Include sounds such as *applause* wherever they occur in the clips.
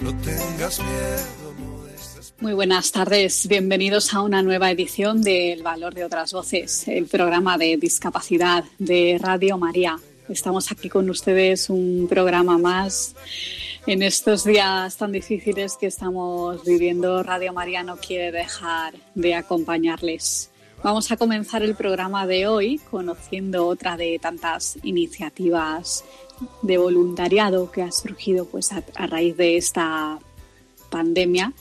No tengas miedo. Muy buenas tardes, bienvenidos a una nueva edición de El Valor de otras Voces, el programa de discapacidad de Radio María. Estamos aquí con ustedes un programa más en estos días tan difíciles que estamos viviendo. Radio María no quiere dejar de acompañarles. Vamos a comenzar el programa de hoy conociendo otra de tantas iniciativas de voluntariado que ha surgido pues a, raíz de esta pandemia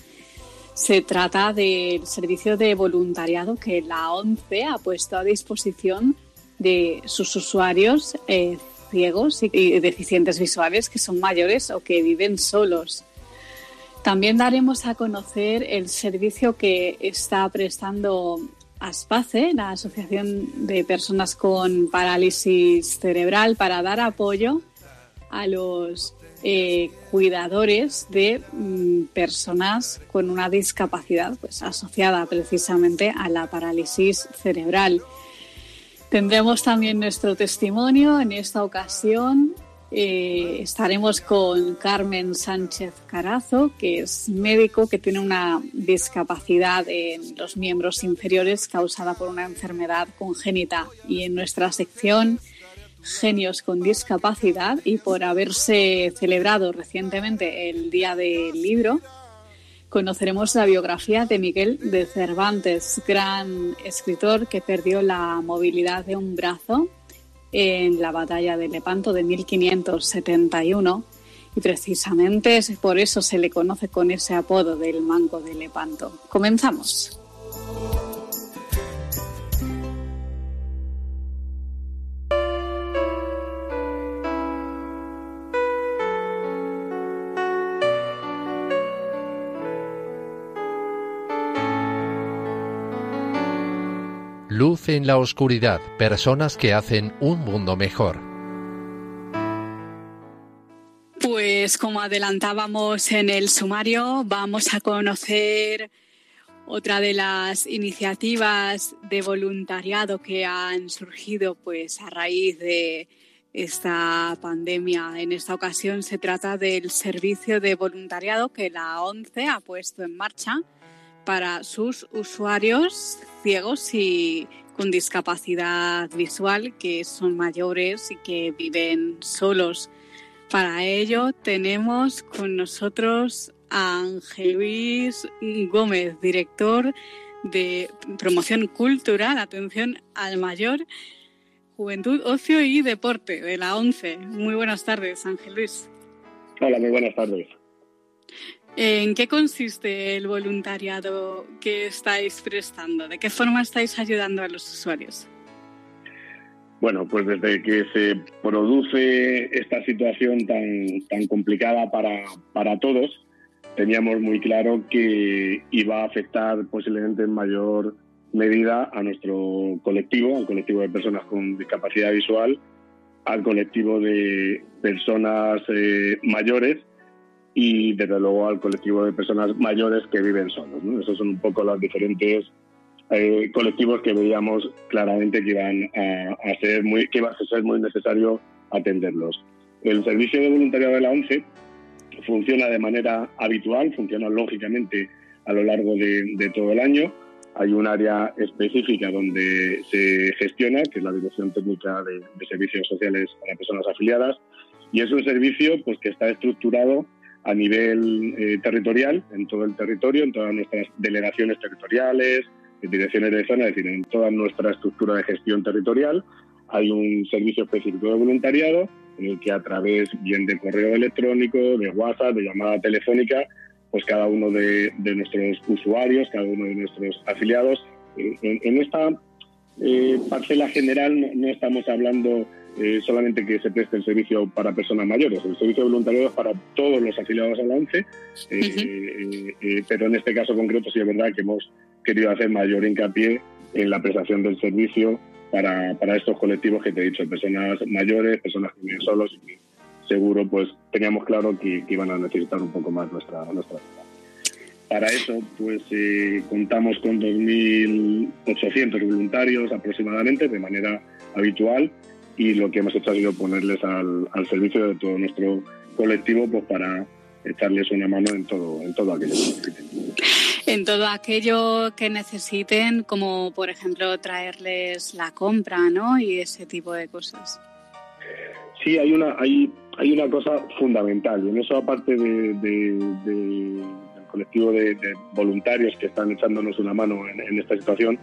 se trata del servicio de voluntariado que la ONCE ha puesto a disposición de sus usuarios eh, ciegos y deficientes visuales que son mayores o que viven solos. También daremos a conocer el servicio que está prestando ASPACE, la Asociación de Personas con Parálisis Cerebral, para dar apoyo a los eh, cuidadores de mm, personas con una discapacidad pues, asociada precisamente a la parálisis cerebral. Tendremos también nuestro testimonio. En esta ocasión eh, estaremos con Carmen Sánchez Carazo, que es médico que tiene una discapacidad en los miembros inferiores causada por una enfermedad congénita. Y en nuestra sección Genios con Discapacidad y por haberse celebrado recientemente el Día del Libro, conoceremos la biografía de Miguel de Cervantes, gran escritor que perdió la movilidad de un brazo en la batalla de Lepanto de 1571 y precisamente por eso se le conoce con ese apodo del Manco de Lepanto. Comenzamos. En la oscuridad, personas que hacen un mundo mejor. Pues como adelantábamos en el sumario, vamos a conocer otra de las iniciativas de voluntariado que han surgido pues a raíz de esta pandemia. En esta ocasión se trata del servicio de voluntariado que la ONCE ha puesto en marcha para sus usuarios ciegos y con discapacidad visual que son mayores y que viven solos. Para ello tenemos con nosotros a Ángel Luis Gómez, director de promoción cultural, atención al mayor, juventud, ocio y deporte de la ONCE. Muy buenas tardes, Ángel Luis. Hola, muy buenas tardes. ¿En qué consiste el voluntariado que estáis prestando? ¿De qué forma estáis ayudando a los usuarios? Bueno, pues desde que se produce esta situación tan, tan complicada para, para todos, teníamos muy claro que iba a afectar posiblemente en mayor medida a nuestro colectivo, al colectivo de personas con discapacidad visual, al colectivo de personas eh, mayores y desde luego al colectivo de personas mayores que viven solos. Esos son un poco los diferentes eh, colectivos que veíamos claramente que iban a, ser muy, que iba a ser muy necesario atenderlos. El servicio de voluntariado de la ONCE funciona de manera habitual, funciona lógicamente a lo largo de, todo el año. Hay un área específica donde se gestiona, que es la Dirección Técnica de, de Servicios Sociales para Personas Afiliadas, y es un servicio pues, que está estructurado a nivel eh, territorial, en todo el territorio, en todas nuestras delegaciones territoriales, direcciones de zona, es decir, en toda nuestra estructura de gestión territorial. Hay un servicio específico de voluntariado en el que a través bien de correo electrónico, de WhatsApp, de llamada telefónica, pues cada uno de, nuestros usuarios, cada uno de nuestros afiliados, eh, en, esta eh, parcela general no, estamos hablando eh, solamente que se preste el servicio para personas mayores. El servicio de voluntariado es para todos los afiliados a la ONCE, eh, pero en este caso concreto sí es verdad que hemos querido hacer mayor hincapié en la prestación del servicio para, para estos colectivos que te he dicho, personas mayores, personas que viven solos y que seguro pues teníamos claro que, iban a necesitar un poco más nuestra, nuestra Para eso, pues eh, contamos con 2.800 voluntarios aproximadamente de manera habitual y lo que hemos hecho ha sido ponerles al, al servicio de todo nuestro colectivo pues para echarles una mano en todo, en todo aquello que necesiten. En todo aquello que necesiten, como por ejemplo traerles la compra, ¿no? Y ese tipo de cosas. Sí, hay una, hay, hay una cosa fundamental, y en eso aparte de, del colectivo de, voluntarios que están echándonos una mano en, esta situación,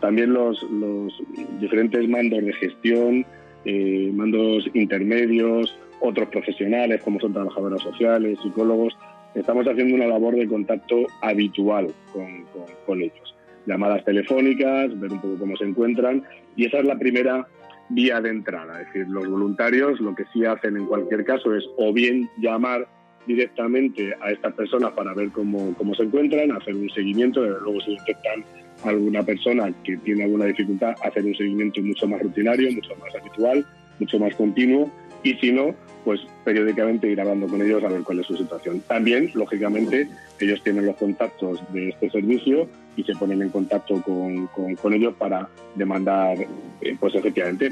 también los, los, diferentes mandos de gestión, eh, mandos intermedios, otros profesionales como son trabajadoras sociales, psicólogos, estamos haciendo una labor de contacto habitual con, ellos. Llamadas telefónicas, ver un poco cómo se encuentran y esa es la primera vía de entrada. Es decir, los voluntarios lo que sí hacen en cualquier caso es o bien llamar directamente a estas personas para ver cómo, cómo se encuentran, hacer un seguimiento, luego si detectan alguna persona que tiene alguna dificultad, hacer un seguimiento mucho más rutinario, mucho más habitual, mucho más continuo y si no, pues periódicamente ir hablando con ellos a ver cuál es su situación. También, lógicamente, ellos tienen los contactos de este servicio y se ponen en contacto con, con, ellos para demandar, eh, pues efectivamente,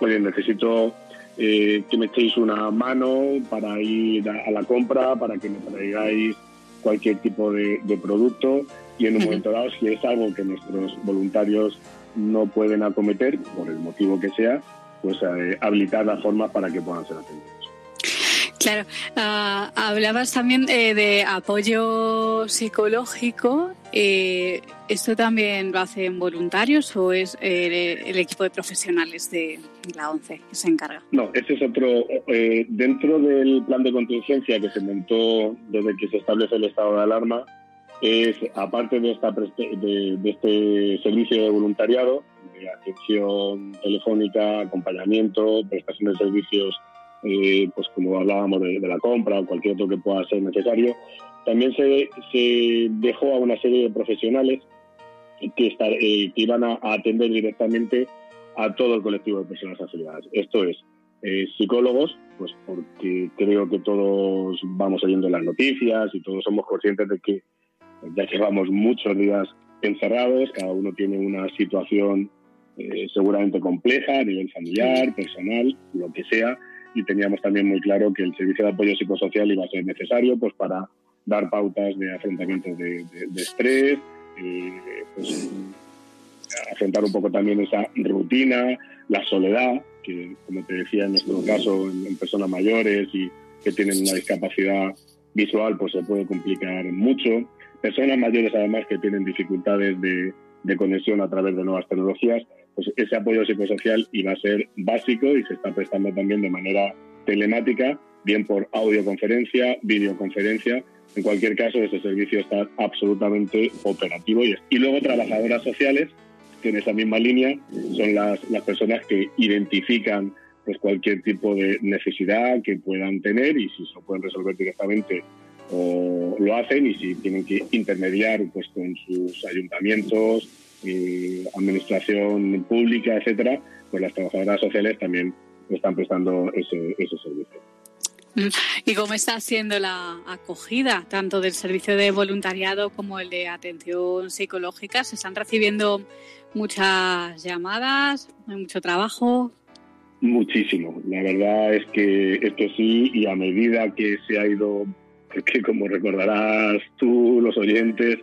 oye, necesito eh, que me echéis una mano para ir a, la compra, para que me traigáis cualquier tipo de, producto y en un momento dado, si es algo que nuestros voluntarios no pueden acometer, por el motivo que sea, pues eh, habilitar la forma para que puedan ser atendidos. Claro, ah, hablabas también eh, de apoyo psicológico. Eh, ¿Esto también lo hacen voluntarios o es el equipo de profesionales de la ONCE que se encarga? No, este es otro. dentro del plan de contingencia que se montó desde que se establece el estado de alarma, es aparte de, esta, de este servicio de voluntariado, atención telefónica, acompañamiento, prestación de servicios, eh, pues como hablábamos de, la compra o cualquier otro que pueda ser necesario. También se, se dejó a una serie de profesionales que, estar, eh, que iban a, atender directamente a todo el colectivo de personas afiliadas. Esto es, eh, psicólogos, pues porque creo que todos vamos oyendo las noticias y todos somos conscientes de que ya llevamos muchos días encerrados, cada uno tiene una situación eh, seguramente compleja a nivel familiar, personal, lo que sea, y teníamos también muy claro que el servicio de apoyo psicosocial iba a ser necesario pues para dar pautas de afrontamiento de, estrés, eh, pues, afrontar un poco también esa rutina, la soledad, que como te decía en nuestro caso en, personas mayores y que tienen una discapacidad visual, pues se puede complicar mucho. Personas mayores además que tienen dificultades de, de conexión a través de nuevas tecnologías, pues ese apoyo psicosocial iba a ser básico y se está prestando también de manera telemática, bien por audioconferencia, videoconferencia. En cualquier caso, ese servicio está absolutamente operativo. Y, y luego trabajadoras sociales, que en esa misma línea son las, las personas que identifican pues cualquier tipo de necesidad que puedan tener y si se lo pueden resolver directamente o lo hacen y si tienen que intermediar pues con sus ayuntamientos, eh, administración pública, etcétera, pues las trabajadoras sociales también están prestando ese, servicio. Mm. ¿Y cómo está haciendo la acogida tanto del servicio de voluntariado como el de atención psicológica? ¿Se están recibiendo muchas llamadas? ¿Hay mucho trabajo? Muchísimo. La verdad es que esto sí, y a medida que se ha ido, porque como recordarás tú, los oyentes,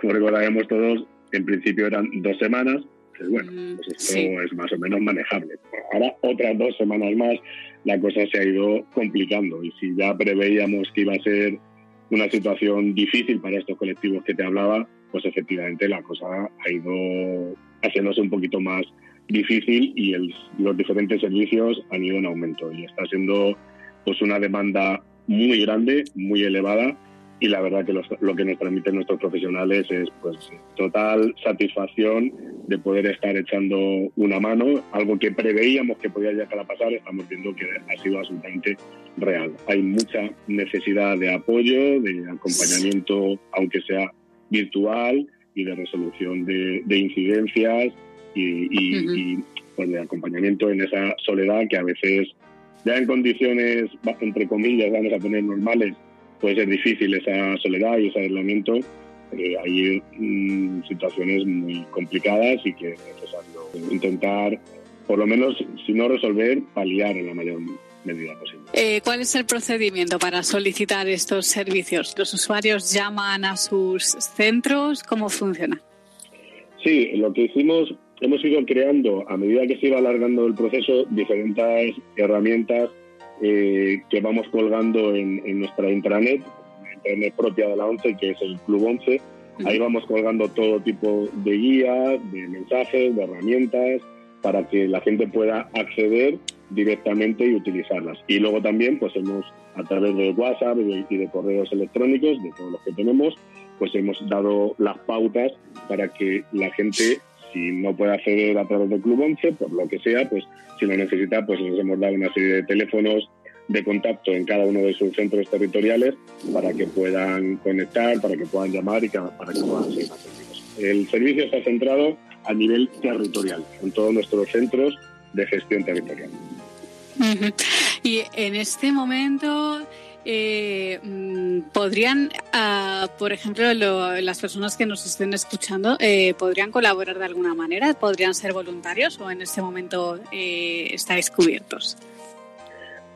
como recordaremos todos, en principio eran dos semanas, pues bueno, mm, pues esto es más o menos manejable. Ahora otras dos semanas más la cosa se ha ido complicando y si ya preveíamos que iba a ser una situación difícil para estos colectivos que te hablaba, pues efectivamente la cosa ha ido haciéndose un poquito más difícil y los diferentes servicios han ido en aumento y está siendo pues una demanda muy grande, muy elevada y la verdad que lo que nos transmiten nuestros profesionales es pues total satisfacción de poder estar echando una mano, algo que preveíamos que podía llegar a pasar, estamos viendo que ha sido absolutamente real. Hay mucha necesidad de apoyo, de acompañamiento, aunque sea virtual, y de resolución de, incidencias y, pues, de acompañamiento en esa soledad que a veces ya en condiciones, entre comillas, vamos a poner normales, puede ser difícil esa soledad y ese aislamiento. Eh, hay mm, situaciones muy complicadas y que es necesario intentar, por lo menos, si no resolver, paliar en la mayor medida posible. Eh, ¿Cuál es el procedimiento para solicitar estos servicios? ¿Los usuarios llaman a sus centros? ¿Cómo funciona? Sí, lo que hicimos, hemos ido creando, a medida que se iba alargando el proceso, diferentes herramientas eh, que vamos colgando en, nuestra intranet, intranet propia de la ONCE, que es el Club ONCE. Ahí vamos colgando todo tipo de guías, de mensajes, de herramientas, para que la gente pueda acceder directamente y utilizarlas. Y luego también, pues hemos, a través de WhatsApp y de correos electrónicos, de todos los que tenemos, pues hemos dado las pautas para que la gente si no puede acceder a través del Club 11, por lo que sea, pues si lo necesita, pues les hemos dado una serie de teléfonos de contacto en cada uno de sus centros territoriales para que puedan conectar, para que puedan llamar y para que puedan ser atendidos. El servicio está centrado a nivel territorial, en todos nuestros centros de gestión territorial. Y en este momento, eh, mm, ¿podrían, ah, por ejemplo, las personas que nos estén escuchando, eh, ¿podrían colaborar de alguna manera? ¿Podrían ser voluntarios o en este momento eh, estáis cubiertos?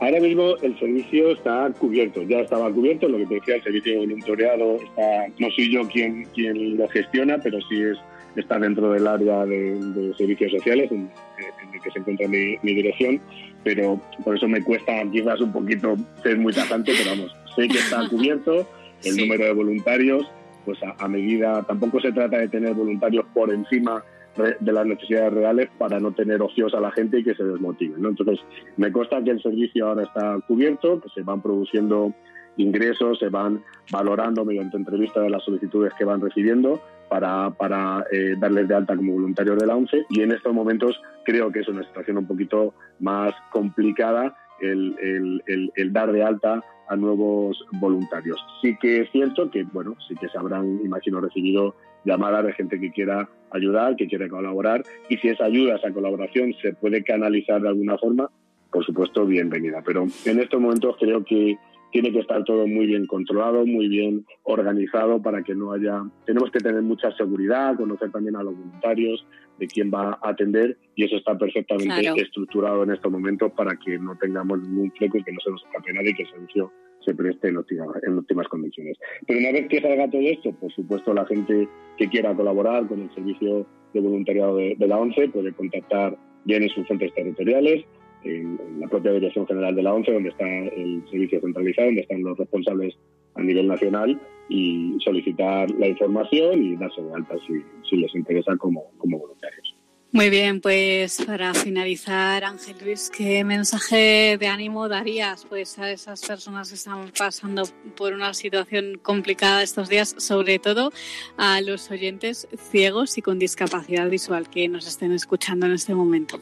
Ahora mismo el servicio está cubierto, ya estaba cubierto, lo que te decía, el servicio voluntariado está, no soy yo quien, quien lo gestiona, pero sí es, está dentro del área de, servicios sociales en, el que se encuentra mi, mi dirección pero por eso me cuesta quizás un poquito ser muy tajante, pero vamos, sé que está cubierto *laughs* el número de voluntarios, pues a, medida, tampoco se trata de tener voluntarios por encima de las necesidades reales para no tener ocios a la gente y que se desmotive. ¿no? Entonces, me consta que el servicio ahora está cubierto, que se van produciendo ingresos, se van valorando mediante entrevistas de las solicitudes que van recibiendo para, eh, darles de alta como voluntarios de la ONCE y en estos momentos creo que es una situación un poquito más complicada el, el, dar de alta a nuevos voluntarios. Sí que es cierto que, bueno, sí que se habrán, imagino, recibido llamadas de gente que quiera ayudar, que quiere colaborar, y si esa ayuda, esa colaboración se puede canalizar de alguna forma, por supuesto, bienvenida. Pero en estos momentos creo que tiene que estar todo muy bien controlado, muy bien organizado para que no haya... Tenemos que tener mucha seguridad, conocer también a los voluntarios, de quién va a atender y eso está perfectamente estructurado en estos momentos para que no tengamos ningún fleco y que no se nos escape nadie y que el servicio se preste en óptimas, en óptimas condiciones. Pero una vez que salga todo esto, por supuesto la gente que quiera colaborar con el servicio de voluntariado de, de la ONCE puede contactar bien en sus centros territoriales en, la propia Dirección General de la ONCE, donde está el servicio centralizado, donde están los responsables a nivel nacional y solicitar la información y darse de alta si, les interesa como, como voluntarios. Muy bien, pues para finalizar, Ángel Luis, ¿qué mensaje de ánimo darías pues a esas personas que están pasando por una situación complicada estos días, sobre todo a los oyentes ciegos y con discapacidad visual que nos estén escuchando en este momento?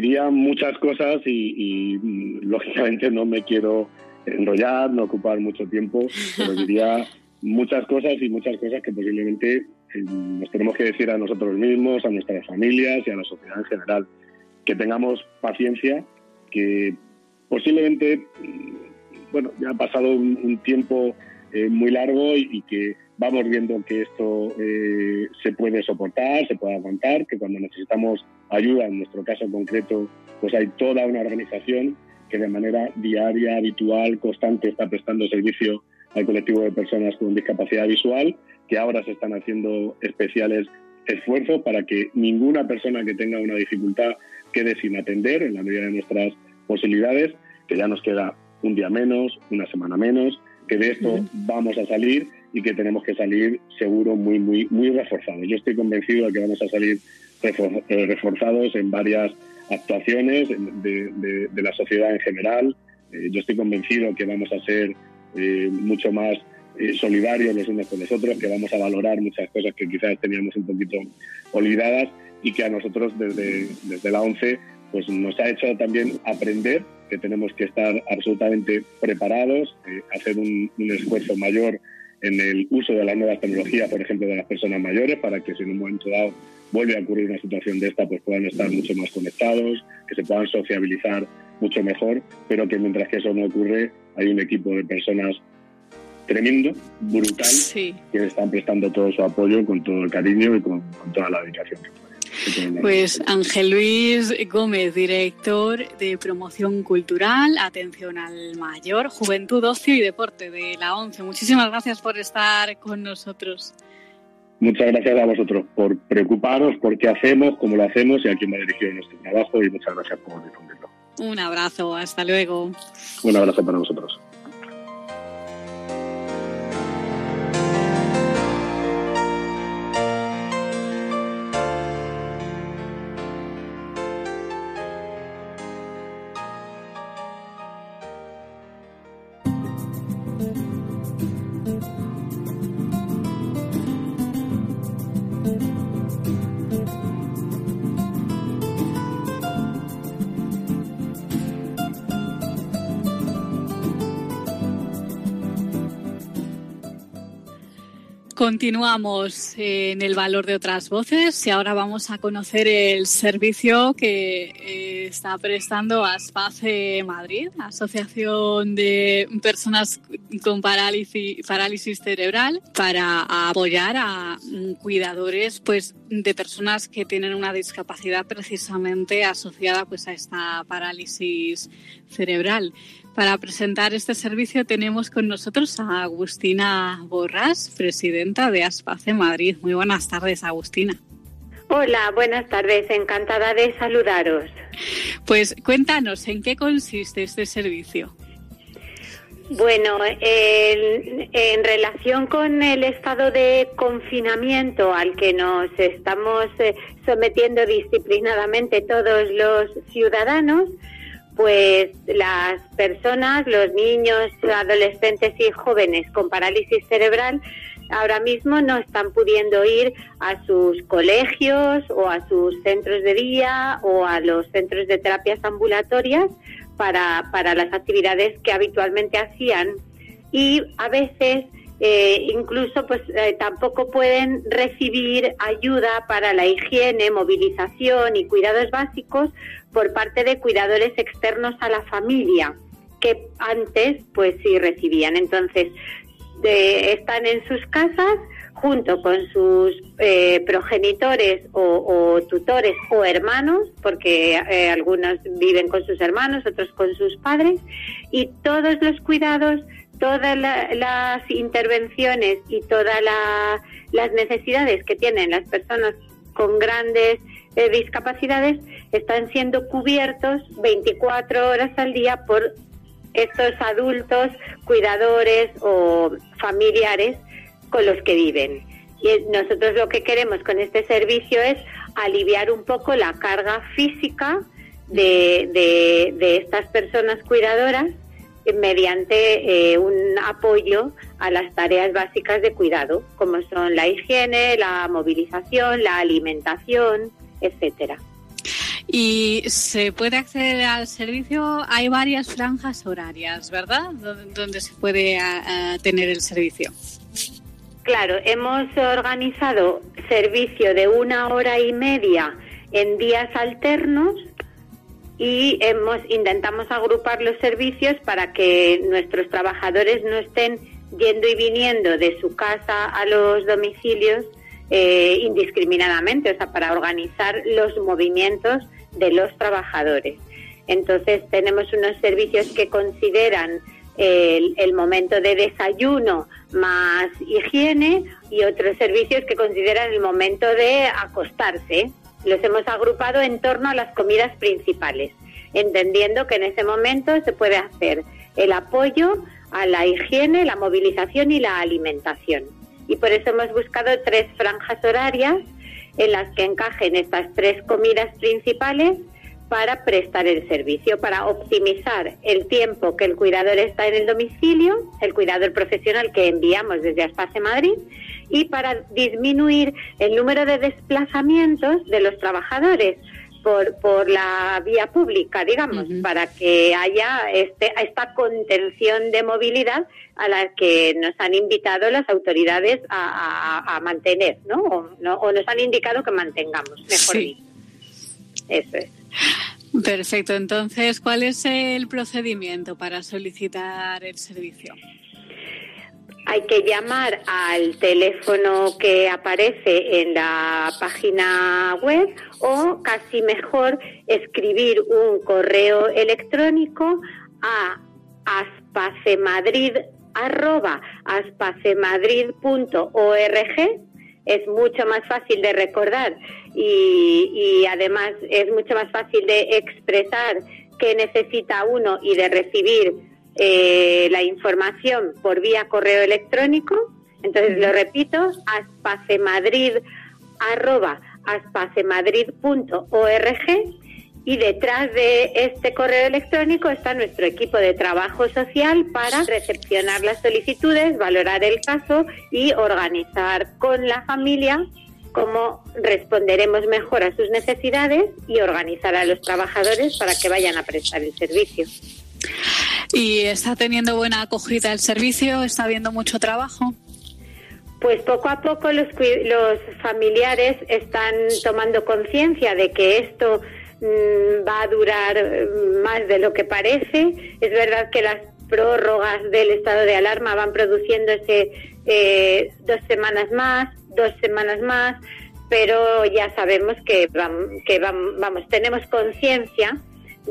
Diría muchas cosas y, mm, lógicamente no me quiero enrollar, no ocupar mucho tiempo, pero diría muchas cosas y muchas cosas que posiblemente eh, nos tenemos que decir a nosotros mismos, a nuestras familias y a la sociedad en general. Que tengamos paciencia, que posiblemente, mm, bueno, ya ha pasado un, tiempo eh, muy largo y que vamos viendo que esto eh, se puede soportar, se puede aguantar, que cuando necesitamos ayuda, en nuestro caso concreto, pues hay toda una organización que de manera diaria, habitual, constante está prestando servicio al colectivo de personas con discapacidad visual, que ahora se están haciendo especiales esfuerzos para que ninguna persona que tenga una dificultad quede sin atender en la medida de nuestras posibilidades, que ya nos queda un día menos, una semana menos, que de esto vamos a salir y que tenemos que salir seguro muy, muy, muy reforzados. Yo estoy convencido de que vamos a salir reforzados en varias actuaciones de, la sociedad en general. Eh, yo estoy convencido que vamos a ser eh, mucho más eh, solidarios los unos con los otros, que vamos a valorar muchas cosas que quizás teníamos un poquito olvidadas y que a nosotros desde, desde la ONCE pues nos ha hecho también aprender que tenemos que estar absolutamente preparados, eh, hacer un, esfuerzo mayor en el uso de las nuevas tecnologías, por ejemplo, de las personas mayores, para que si en un momento dado vuelve a ocurrir una situación de esta, pues puedan estar mucho más conectados, que se puedan sociabilizar mucho mejor, pero que mientras que eso no ocurre, hay un equipo de personas tremendo, brutal, que están prestando todo su apoyo con todo el cariño y con, con toda la dedicación que pueden. Pues Ángel Luis Gómez, director de promoción cultural, atención al mayor, juventud, ocio y deporte de la ONCE. Muchísimas gracias por estar con nosotros. Muchas gracias a vosotros por preocuparos por qué hacemos, cómo lo hacemos y a quién va dirigido nuestro trabajo y muchas gracias por difundirlo. Un abrazo, hasta luego. Un abrazo para vosotros. Continuamos en el valor de otras voces y ahora vamos a conocer el servicio que eh, está prestando ASPACE Madrid, Asociación de Personas con Parálisis, parálisis Cerebral, para apoyar a cuidadores pues, de personas que tienen una discapacidad precisamente asociada pues, a esta parálisis cerebral. Para presentar este servicio tenemos con nosotros a Agustina Borras, presidenta de Aspace Madrid. Muy buenas tardes, Agustina. Hola, buenas tardes, encantada de saludaros. Pues cuéntanos, ¿en qué consiste este servicio? Bueno, en, relación con el estado de confinamiento al que nos estamos eh, sometiendo disciplinadamente todos los ciudadanos, pues las personas, los niños, adolescentes y jóvenes con parálisis cerebral ahora mismo no están pudiendo ir a sus colegios o a sus centros de día o a los centros de terapias ambulatorias para, para las actividades que habitualmente hacían. Y a veces eh, incluso pues eh, tampoco pueden recibir ayuda para la higiene, movilización y cuidados básicos por parte de cuidadores externos a la familia que antes pues sí recibían. Entonces están en sus casas junto con sus eh, progenitores o, tutores o hermanos, porque algunos viven con sus hermanos, otros con sus padres, y todos los cuidados todas las intervenciones y todas las necesidades que tienen las personas con grandes eh, discapacidades están siendo cubiertos 24 horas al día por estos adultos, cuidadores o familiares con los que viven. Y nosotros lo que queremos con este servicio es aliviar un poco la carga física de, de estas personas cuidadoras mediante eh, un apoyo a las tareas básicas de cuidado, como son la higiene, la movilización, la alimentación, etcétera. Y se puede acceder al servicio, hay varias franjas horarias, ¿verdad? Donde se puede tener el servicio. Claro, hemos organizado servicio de una hora y media en días alternos y hemos intentamos agrupar los servicios para que nuestros trabajadores no estén yendo y viniendo de su casa a los domicilios eh, indiscriminadamente, o sea, para organizar los movimientos de los trabajadores. Entonces tenemos unos servicios que consideran el, momento de desayuno más higiene y otros servicios que consideran el momento de acostarse, los hemos agrupado en torno a las comidas principales, entendiendo que en ese momento se puede hacer el apoyo a la higiene, la movilización y la alimentación. Y por eso hemos buscado tres franjas horarias en las que encajen estas tres comidas principales para prestar el servicio, para optimizar el tiempo que el cuidador está en el domicilio, el cuidador profesional que enviamos desde Aspace Madrid, y para disminuir el número de desplazamientos de los trabajadores por, por la vía pública, digamos, para que haya este, esta contención de movilidad a la que nos han invitado las autoridades a, mantener, ¿no? O, nos han indicado que mantengamos, mejor dicho. Eso es. Perfecto. Entonces, ¿cuál es el procedimiento para solicitar el servicio? Hay que llamar al teléfono que aparece en la página web o casi mejor escribir un correo electrónico a aspacemadrid@aspacemadrid.org es mucho más fácil de recordar y, además es mucho más fácil de expresar qué necesita uno y de recibir eh, la información por vía correo electrónico. Entonces lo repito, aspacemadrid arroba y detrás de este correo electrónico está nuestro equipo de trabajo social para recepcionar las solicitudes, valorar el caso y organizar con la familia cómo responderemos mejor a sus necesidades y organizar a los trabajadores para que vayan a prestar el servicio. ¿Y está teniendo buena acogida el servicio? ¿Está habiendo mucho trabajo? Pues poco a poco los, familiares están tomando conciencia de que esto Mm, va a durar mm, más de lo que parece. Es verdad que las prórrogas del estado de alarma van produciéndose eh, dos semanas más, dos semanas más, pero ya sabemos que, que vamos, tenemos conciencia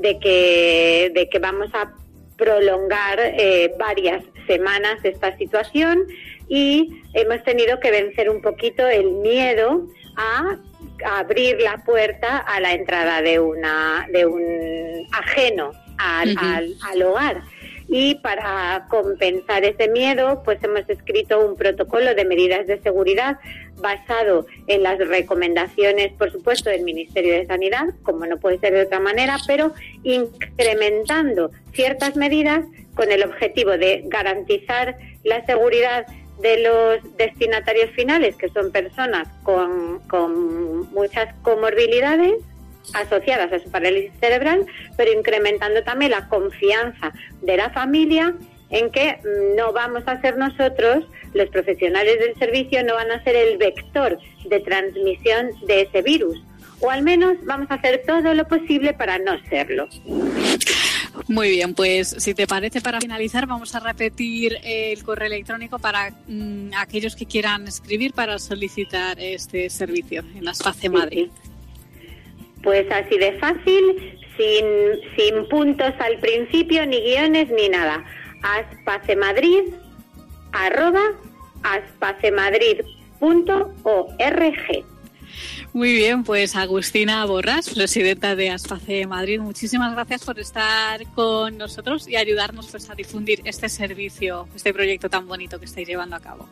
de que, de que vamos a prolongar eh, varias semanas esta situación y hemos tenido que vencer un poquito el miedo a abrir la puerta a la entrada de una de un ajeno al, al, hogar y para compensar ese miedo pues hemos escrito un protocolo de medidas de seguridad basado en las recomendaciones por supuesto del Ministerio de Sanidad como no puede ser de otra manera pero incrementando ciertas medidas con el objetivo de garantizar la seguridad de los destinatarios finales, que son personas con, con muchas comorbilidades asociadas a su parálisis cerebral, pero incrementando también la confianza de la familia en que no vamos a ser nosotros, los profesionales del servicio, no van a ser el vector de transmisión de ese virus, o al menos vamos a hacer todo lo posible para no serlo. Muy bien, pues si te parece, para finalizar, vamos a repetir el correo electrónico para mm, aquellos que quieran escribir para solicitar este servicio en las FACE Madrid. Pues así de fácil, sin, sin puntos al principio, ni guiones, ni nada. Aspacemadrid, arroba, aspacemadrid.org. Muy bien, pues Agustina Borras, presidenta de Aspace Madrid, muchísimas gracias por estar con nosotros y ayudarnos pues, a difundir este servicio, este proyecto tan bonito que estáis llevando a cabo.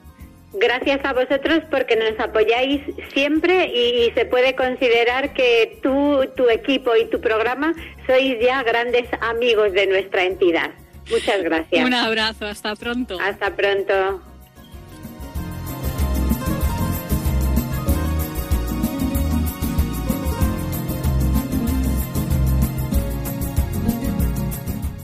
Gracias a vosotros porque nos apoyáis siempre y, se puede considerar que tú, tu equipo y tu programa sois ya grandes amigos de nuestra entidad. Muchas gracias. Un abrazo, hasta pronto. Hasta pronto.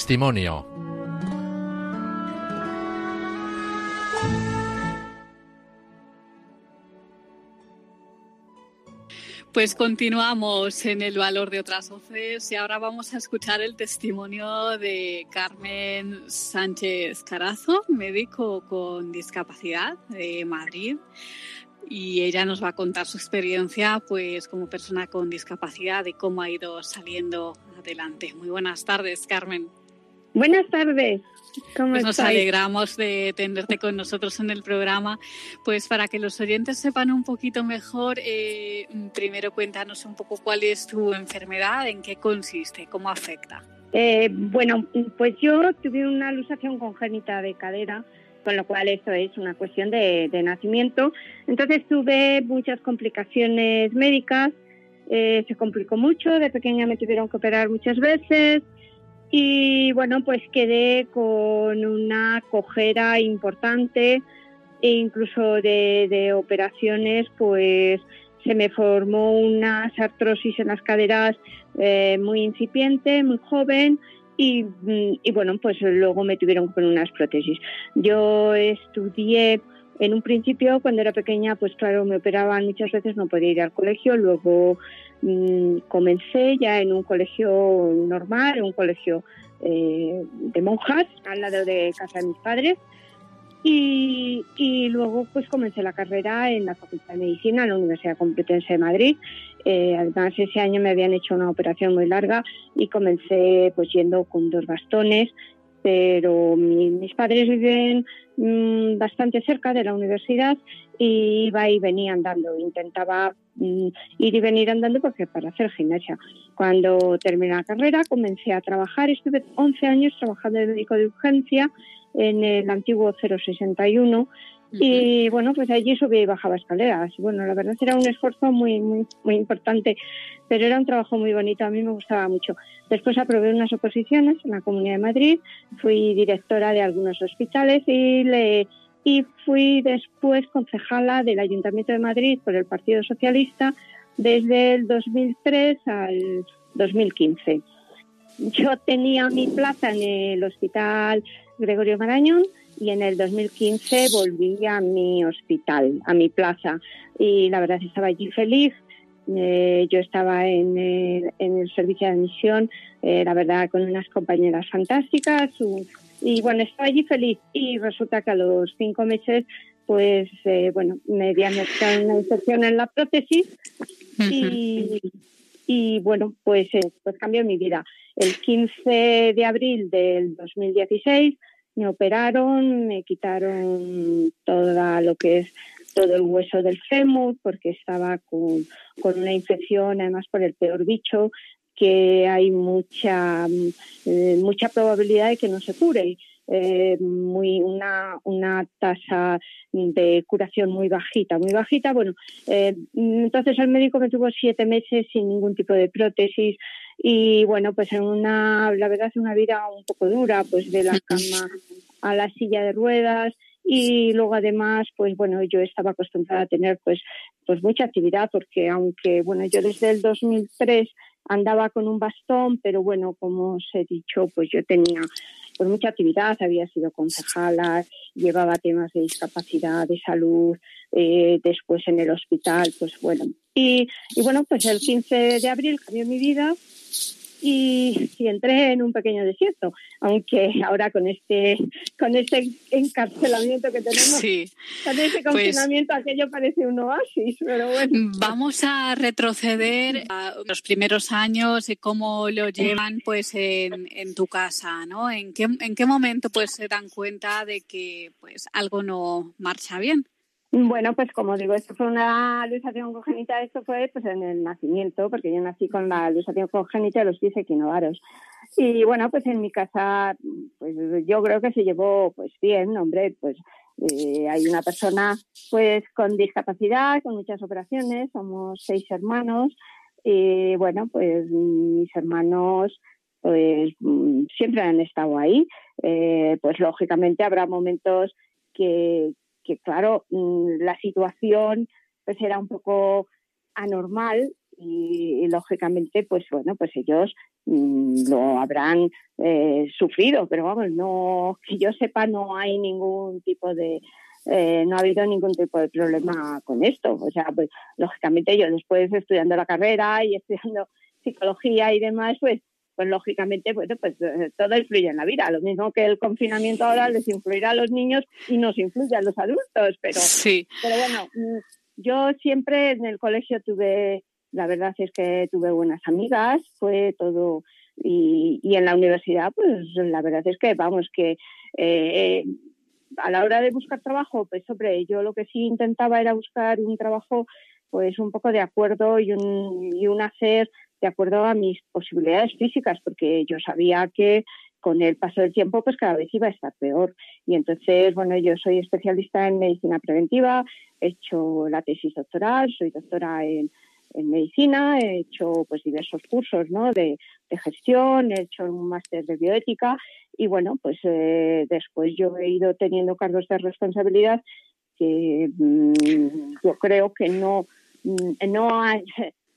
Testimonio. Pues continuamos en el valor de otras voces y ahora vamos a escuchar el testimonio de Carmen Sánchez Carazo, médico con discapacidad de Madrid y ella nos va a contar su experiencia pues como persona con discapacidad y cómo ha ido saliendo adelante. Muy buenas tardes, Carmen. Buenas tardes. ¿Cómo pues nos alegramos de tenerte con nosotros en el programa. Pues para que los oyentes sepan un poquito mejor, eh, primero cuéntanos un poco cuál es tu enfermedad, en qué consiste, cómo afecta. Eh, bueno, pues yo tuve una luxación congénita de cadera, con lo cual eso es una cuestión de, nacimiento. Entonces tuve muchas complicaciones médicas, eh, se complicó mucho, de pequeña me tuvieron que operar muchas veces y bueno, pues quedé con una cojera importante e incluso de, de operaciones, pues se me formó una artrosis en las caderas eh, muy incipiente, muy joven, y, mm, y, bueno, pues luego me tuvieron con unas prótesis. Yo estudié en un principio, cuando era pequeña, pues claro, me operaban muchas veces, no podía ir al colegio, luego mm, comencé ya en un colegio normal, un colegio eh, de monjas, al lado de casa de mis padres, y, luego pues comencé la carrera en la Facultad de Medicina en la Universidad Complutense de Madrid. Eh, además ese año me habían hecho una operación muy larga y comencé pues yendo con dos bastones, pero mis padres viven mm, bastante cerca de la universidad y iba y venía andando. Intentaba mm, ir y venir andando porque para hacer gimnasia. Cuando terminé la carrera comencé a trabajar. Estuve 11 años trabajando de médico de urgencia en el antiguo 061 y bueno, pues allí subía y bajaba escaleras. Bueno, la verdad era un esfuerzo muy, muy, muy importante, pero era un trabajo muy bonito, a mí me gustaba mucho. Después aprobé unas oposiciones en la Comunidad de Madrid, fui directora de algunos hospitales y, le, y fui después concejala del Ayuntamiento de Madrid por el Partido Socialista desde el 2003 al 2015. Yo tenía mi plaza en el Hospital Gregorio Marañón y en el 2015 volví a mi hospital, a mi plaza y la verdad estaba allí feliz. Eh, yo estaba en el, servicio de admisión, eh, la verdad con unas compañeras fantásticas y bueno, estaba allí feliz y resulta que a los cinco meses pues eh, bueno, me diagnosticaron una infección en la prótesis y, y bueno, pues, pues cambió mi vida. El 15 de abril del 2016 me operaron, me quitaron toda lo que es todo el hueso del fémur porque estaba con, una infección, además por el peor bicho, que hay mucha, eh, mucha probabilidad de que no se cure. Eh, muy una, una tasa de curación muy bajita, muy bajita. Bueno, eh, entonces el médico me tuvo siete meses sin ningún tipo de prótesis, y bueno, pues en una, la verdad, una vida un poco dura, pues de la *laughs* cama a la silla de ruedas y luego además, pues bueno, yo estaba acostumbrada a tener pues, pues mucha actividad porque aunque, bueno, yo desde el 2003 andaba con un bastón, pero bueno, como os he dicho, pues yo tenía pues mucha actividad, había sido concejala, llevaba temas de discapacidad, de salud, eh, después en el hospital, pues bueno. Y, y bueno, pues el 15 de abril cambió mi vida y, entré en un pequeño desierto, aunque ahora con este con este encarcelamiento que tenemos, con este confinamiento aquello parece un oasis, pero bueno. Vamos a retroceder a los primeros años y cómo lo llevan pues en, en tu casa, ¿no? ¿En qué, ¿En qué momento pues se dan cuenta de que pues algo no marcha bien? Bueno, pues como digo, esto fue una luxación congénita, esto fue pues en el nacimiento, porque yo nací con la luxación congénita de los pies equinovaros. Y bueno, pues en mi casa, pues yo creo que se llevó pues bien, hombre, pues eh, hay una persona pues con discapacidad, con muchas operaciones, somos seis hermanos, y bueno, pues mis hermanos pues siempre han estado ahí, eh, pues lógicamente habrá momentos que, que claro, mm, la situación pues era un poco anormal y, lógicamente pues bueno pues ellos mm, lo habrán eh, sufrido pero vamos no que yo sepa no hay ningún tipo de eh, no ha habido ningún tipo de problema con esto. O sea pues lógicamente yo después estudiando la carrera y *laughs* estudiando psicología y demás pues pues lógicamente, pues eh, todo influye en la vida. Lo mismo que el confinamiento ahora les influirá a los niños y nos influye a los adultos, pero, sí. pero bueno, mm, yo siempre en el colegio tuve, la verdad es que tuve buenas amigas, fue todo, y, y en la universidad, pues la verdad es que, vamos, que eh, a la hora de buscar trabajo, pues hombre, yo lo que sí intentaba era buscar un trabajo pues un poco de acuerdo y un, y un hacer de acuerdo a mis posibilidades físicas, porque yo sabía que con el paso del tiempo pues cada vez iba a estar peor. Y entonces, bueno, yo soy especialista en medicina preventiva, he hecho la tesis doctoral, soy doctora en, medicina, he hecho pues diversos cursos ¿no? de, gestión, he hecho un máster de bioética y bueno, pues eh, después yo he ido teniendo cargos de responsabilidad que mm, yo creo que no, mm, no,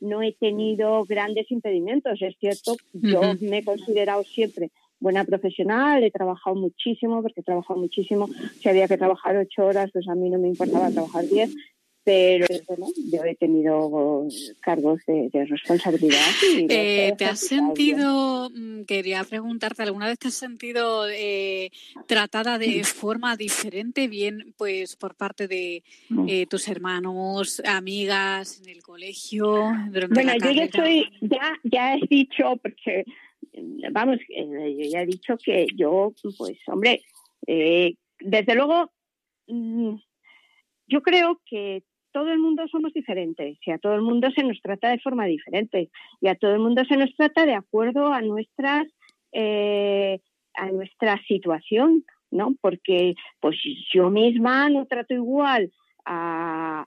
no he tenido grandes impedimentos. Es cierto, yo me he considerado siempre buena profesional, he trabajado muchísimo, porque he trabajado muchísimo. Si había que trabajar ocho horas, pues a mí no me importaba trabajar diez, pero bueno, yo he tenido cargos de, responsabilidad. Eh, ¿Te has sentido, mm, quería preguntarte, ¿alguna vez te has sentido eh, tratada de forma diferente, bien pues por parte de eh, tus hermanos, amigas, en el colegio? bueno, yo ya soy, ya, ya he dicho, porque vamos, yo ya he dicho que yo, pues hombre, desde luego, mm, yo creo que todo el mundo somos diferentes y a todo el mundo se nos trata de forma diferente y a todo el mundo se nos trata de acuerdo a nuestras eh, a nuestra situación, ¿no? Porque pues yo misma no trato igual a,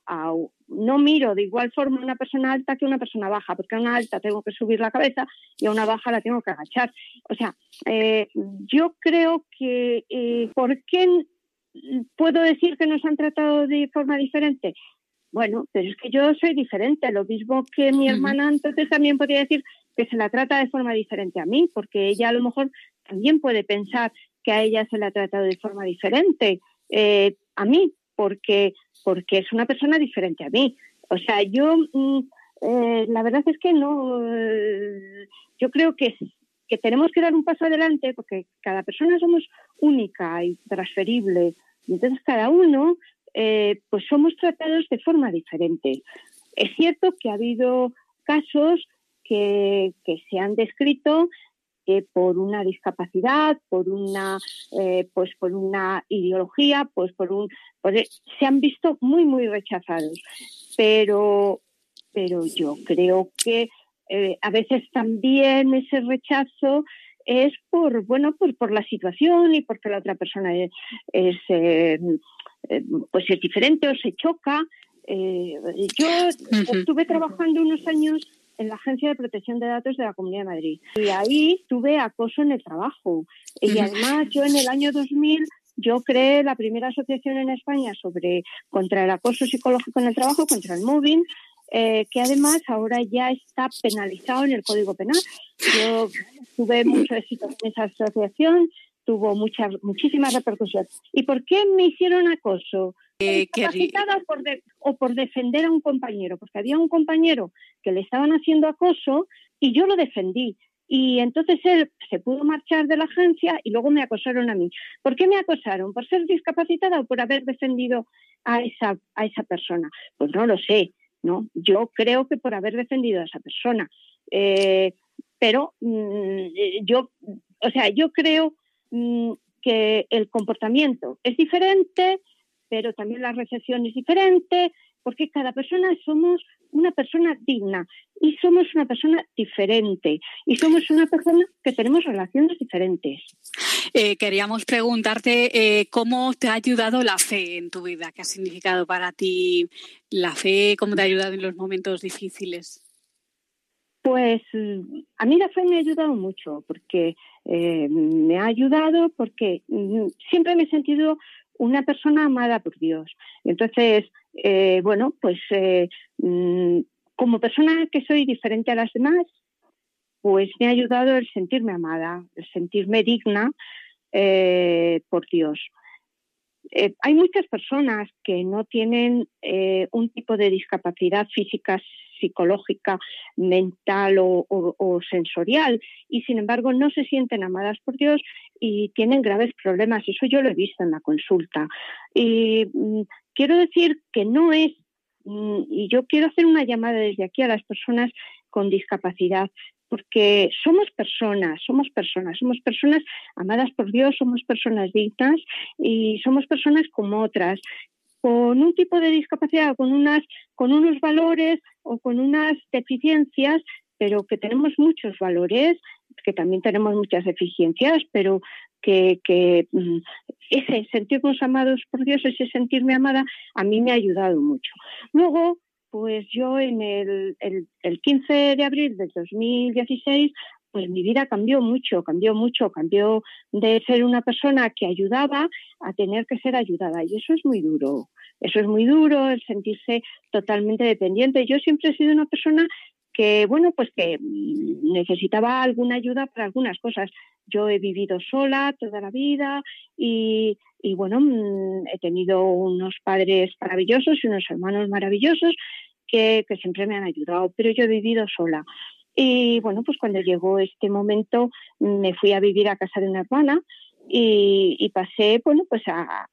no miro de igual forma a una persona alta que una persona baja, porque a una alta tengo que subir la cabeza y a una baja la tengo que agachar. O sea, eh, yo creo que eh, ¿por qué puedo decir que nos han tratado de forma diferente? Bueno, pero es que yo soy diferente, lo mismo que mi hermana, entonces también podría decir que se la trata de forma diferente a mí, porque ella a lo mejor también puede pensar que a ella se la ha tratado de forma diferente eh, a mí, porque, porque es una persona diferente a mí. O sea, yo, mm, eh, la verdad es que no, eh, yo creo que, que tenemos que dar un paso adelante porque cada persona somos única y transferible. Y entonces cada uno eh, pues somos tratados de forma diferente. Es cierto que ha habido casos que, se han descrito que por una discapacidad, por una, eh, pues por una ideología, pues por un, se han visto muy muy rechazados. Pero, pero yo creo que eh, a veces también ese rechazo es por bueno por, por la situación y porque la otra persona es, eh, pues es diferente o se choca. Eh, yo estuve trabajando unos años en la Agencia de Protección de Datos de la Comunidad de Madrid y ahí tuve acoso en el trabajo. Y además yo en el año 2000 yo creé la primera asociación en España sobre contra el acoso psicológico en el trabajo, contra el mobbing, eh, que además ahora ya está penalizado en el Código Penal. Yo tuve mucho éxito en esa asociación tuvo muchas, muchísimas repercusiones. ¿Y por qué me hicieron acoso? Eh, por o por defender a un compañero, porque había un compañero que le estaban haciendo acoso y yo lo defendí. Y entonces él se pudo marchar de la agencia y luego me acosaron a mí. ¿Por qué me acosaron? ¿Por ser discapacitada o por haber defendido a esa, a esa persona? Pues no lo sé, ¿no? Yo creo que por haber defendido a esa persona. Eh, pero mm, yo, o sea, yo creo Mm, que el comportamiento es diferente, pero también la recepción es diferente, porque cada persona somos una persona digna y somos una persona diferente y somos una persona que tenemos relaciones diferentes. Eh, queríamos preguntarte eh, cómo te ha ayudado la fe en tu vida, qué ha significado para ti la fe, cómo te ha ayudado en los momentos difíciles. Pues a mí la fe me ha ayudado mucho porque eh, me ha ayudado porque mm, siempre me he sentido una persona amada por Dios. Entonces, eh, bueno, pues mm, como persona que soy diferente a las demás, pues me ha ayudado el sentirme amada, el sentirme digna por Dios. hay muchas personas que no tienen un tipo de discapacidad física psicológica, mental o, sensorial y sin embargo no se sienten amadas por Dios y tienen graves problemas. Eso yo lo he visto en la consulta. Y mm, quiero decir que no es mm, y yo quiero hacer una llamada desde aquí a las personas con discapacidad, porque somos personas, somos personas, somos personas amadas por Dios, somos personas dignas y somos personas como otras, con un tipo de discapacidad, con unas, con unos valores o con unas deficiencias, pero que tenemos muchos valores, que también tenemos muchas deficiencias, pero que, que mm, ese sentirnos amados por Dios, ese sentirme amada, a mí me ha ayudado mucho. Luego, pues yo en el, el, 15 de abril del 2016 pues mi vida cambió mucho, cambió mucho, cambió de ser una persona que ayudaba a tener que ser ayudada. Y eso es muy duro, eso es muy duro, el sentirse totalmente dependiente. Yo siempre he sido una persona que, bueno, pues que necesitaba alguna ayuda para algunas cosas. Yo he vivido sola toda la vida y, y bueno, mm, he tenido unos padres maravillosos y unos hermanos maravillosos que, siempre me han ayudado, pero yo he vivido sola. Y bueno, pues cuando llegó este momento me fui a vivir a casa de una hermana y, pasé, bueno, pues a,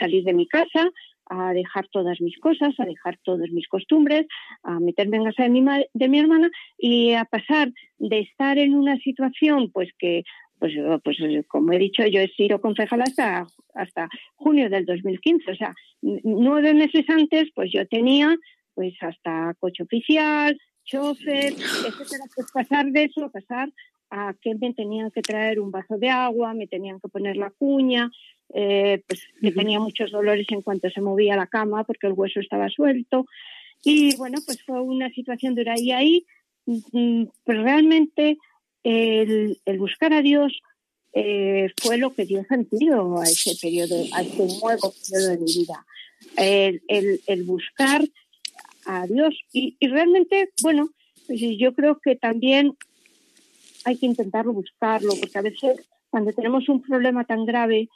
salir de mi casa, a dejar todas mis cosas, a dejar todas mis costumbres, a meterme en casa de mi, de mi hermana y a pasar de estar en una situación pues que pues, pues como he dicho, yo he sido concejala hasta, hasta junio del 2015. O sea, nueve meses antes, pues yo tenía pues hasta coche oficial, chofer, etcétera. Pues pasar de eso, pasar a que me tenían que traer un vaso de agua, me tenían que poner la cuña, eh, pues que tenía muchos dolores en cuanto se movía la cama porque el hueso estaba suelto. Y bueno, pues fue una situación dura. Y ahí, mm, pues realmente el, buscar a Dios eh, fue lo que dio sentido a ese periodo, a ese nuevo periodo de mi vida. El, el, buscar a Dios y, y, realmente, bueno, pues yo creo que también hay que intentarlo buscarlo, porque a veces cuando tenemos un problema tan grave,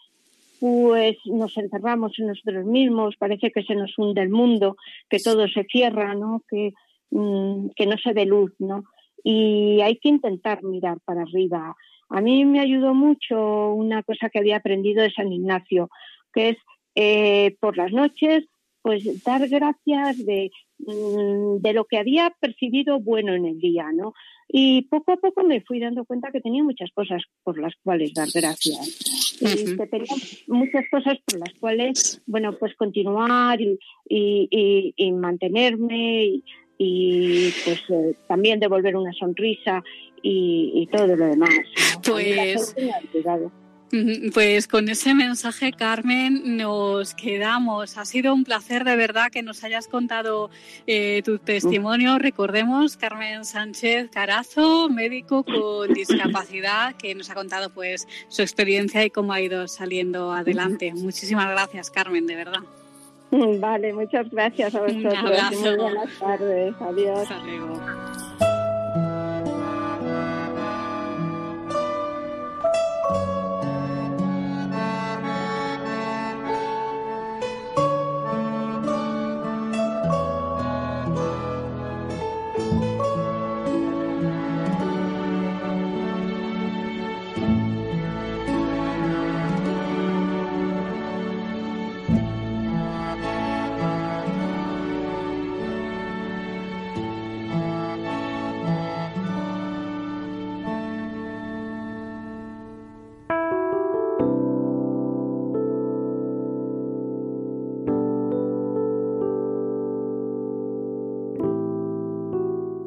pues nos encerramos en nosotros mismos, parece que se nos hunde el mundo, que todo se cierra, ¿no? Que, mm, que no se ve luz, ¿no? y hay que intentar mirar para arriba. A mí me ayudó mucho una cosa que había aprendido de San Ignacio, que es eh, por las noches, pues dar gracias de, mm, de lo que había percibido bueno en el día, ¿no? Y poco a poco me fui dando cuenta que tenía muchas cosas por las cuales dar gracias. Y que tenía muchas cosas por las cuales, bueno, pues continuar y, y, y mantenerme. Y, y pues eh, también devolver una sonrisa y, todo lo demás. Pues, pues con ese mensaje, Carmen, nos quedamos. Ha sido un placer de verdad que nos hayas contado eh, tu testimonio. Recordemos, Carmen Sánchez Carazo, médico con discapacidad, que nos ha contado pues su experiencia y cómo ha ido saliendo adelante. Muchísimas gracias, Carmen, de verdad. Vale, muchas gracias a vosotros. Un abrazo. Muy buenas tardes. Adiós.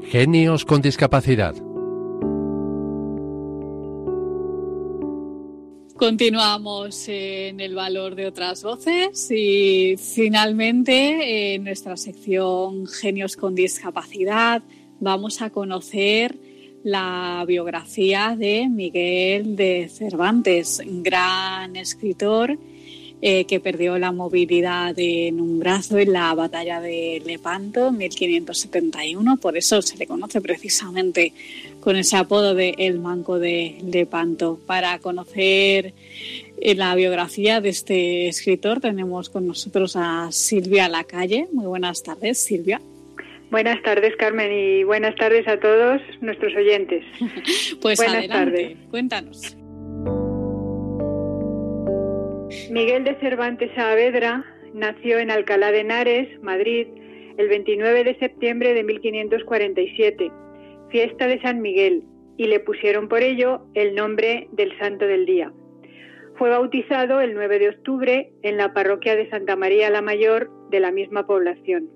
Genios con discapacidad. Continuamos en el valor de otras voces y finalmente en nuestra sección Genios con discapacidad vamos a conocer la biografía de Miguel de Cervantes, gran escritor eh, que perdió la movilidad en un brazo en la batalla de Lepanto en 1571. Por eso se le conoce precisamente con ese apodo de El Manco de Lepanto. Para conocer eh, la biografía de este escritor tenemos con nosotros a Silvia Lacalle. Muy buenas tardes, Silvia. Buenas tardes, Carmen, y buenas tardes a todos nuestros oyentes. *laughs* pues buenas tardes. Cuéntanos. Miguel de Cervantes Saavedra nació en Alcalá de Henares, Madrid, el 29 de septiembre de 1547, fiesta de San Miguel, y le pusieron por ello el nombre del santo del día. Fue bautizado el 9 de octubre en la parroquia de Santa María la Mayor de la misma población.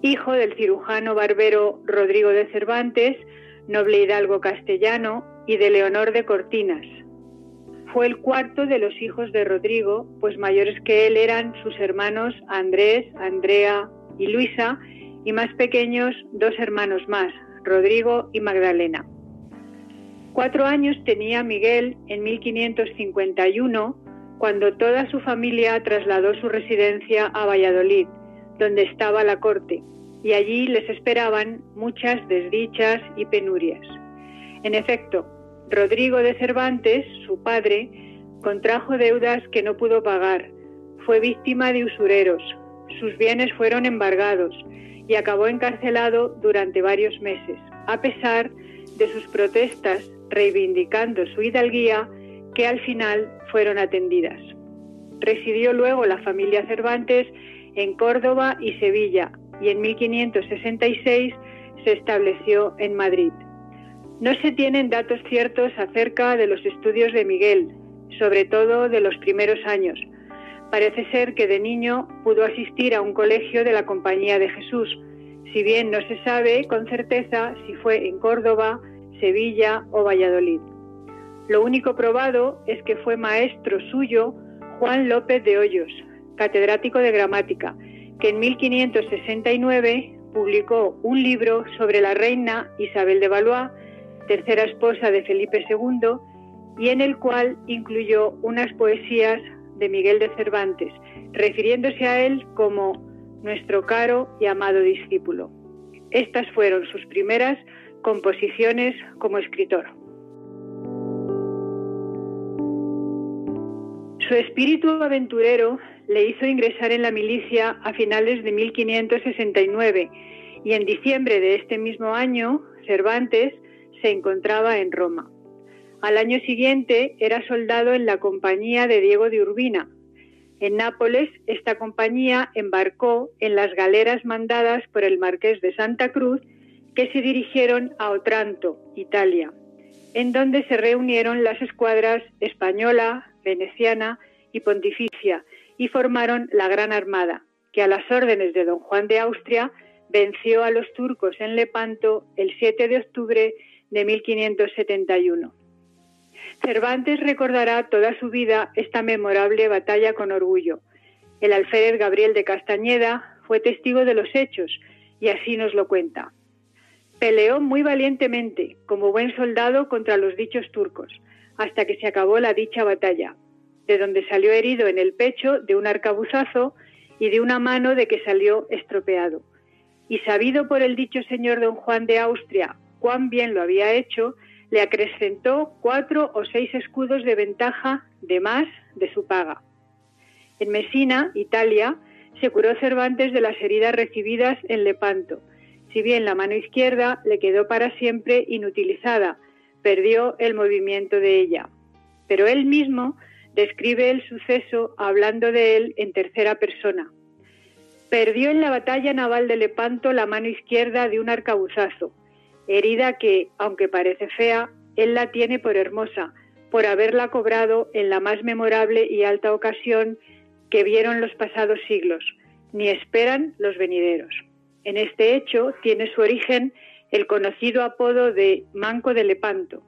Hijo del cirujano barbero Rodrigo de Cervantes, noble hidalgo castellano, y de Leonor de Cortinas. Fue el cuarto de los hijos de Rodrigo, pues mayores que él eran sus hermanos Andrés, Andrea y Luisa, y más pequeños dos hermanos más, Rodrigo y Magdalena. Cuatro años tenía Miguel en 1551, cuando toda su familia trasladó su residencia a Valladolid, donde estaba la corte, y allí les esperaban muchas desdichas y penurias. En efecto, Rodrigo de Cervantes, su padre, contrajo deudas que no pudo pagar, fue víctima de usureros, sus bienes fueron embargados y acabó encarcelado durante varios meses, a pesar de sus protestas reivindicando su hidalguía que al final fueron atendidas. Residió luego la familia Cervantes en Córdoba y Sevilla y en 1566 se estableció en Madrid. No se tienen datos ciertos acerca de los estudios de Miguel, sobre todo de los primeros años. Parece ser que de niño pudo asistir a un colegio de la Compañía de Jesús, si bien no se sabe con certeza si fue en Córdoba, Sevilla o Valladolid. Lo único probado es que fue maestro suyo Juan López de Hoyos, catedrático de gramática, que en 1569 publicó un libro sobre la reina Isabel de Valois tercera esposa de Felipe II, y en el cual incluyó unas poesías de Miguel de Cervantes, refiriéndose a él como nuestro caro y amado discípulo. Estas fueron sus primeras composiciones como escritor. Su espíritu aventurero le hizo ingresar en la milicia a finales de 1569 y en diciembre de este mismo año Cervantes se encontraba en Roma. Al año siguiente era soldado en la compañía de Diego de Urbina. En Nápoles, esta compañía embarcó en las galeras mandadas por el marqués de Santa Cruz que se dirigieron a Otranto, Italia, en donde se reunieron las escuadras española, veneciana y pontificia y formaron la Gran Armada, que a las órdenes de don Juan de Austria venció a los turcos en Lepanto el 7 de octubre de 1571. Cervantes recordará toda su vida esta memorable batalla con orgullo. El alférez Gabriel de Castañeda fue testigo de los hechos y así nos lo cuenta. Peleó muy valientemente, como buen soldado, contra los dichos turcos, hasta que se acabó la dicha batalla, de donde salió herido en el pecho de un arcabuzazo y de una mano de que salió estropeado. Y sabido por el dicho señor don Juan de Austria cuán bien lo había hecho, le acrecentó cuatro o seis escudos de ventaja de más de su paga. En Mesina, Italia, se curó Cervantes de las heridas recibidas en Lepanto, si bien la mano izquierda le quedó para siempre inutilizada, perdió el movimiento de ella. Pero él mismo describe el suceso hablando de él en tercera persona. Perdió en la batalla naval de Lepanto la mano izquierda de un arcabuzazo, herida que, aunque parece fea, él la tiene por hermosa, por haberla cobrado en la más memorable y alta ocasión que vieron los pasados siglos, ni esperan los venideros. En este hecho tiene su origen el conocido apodo de Manco de Lepanto.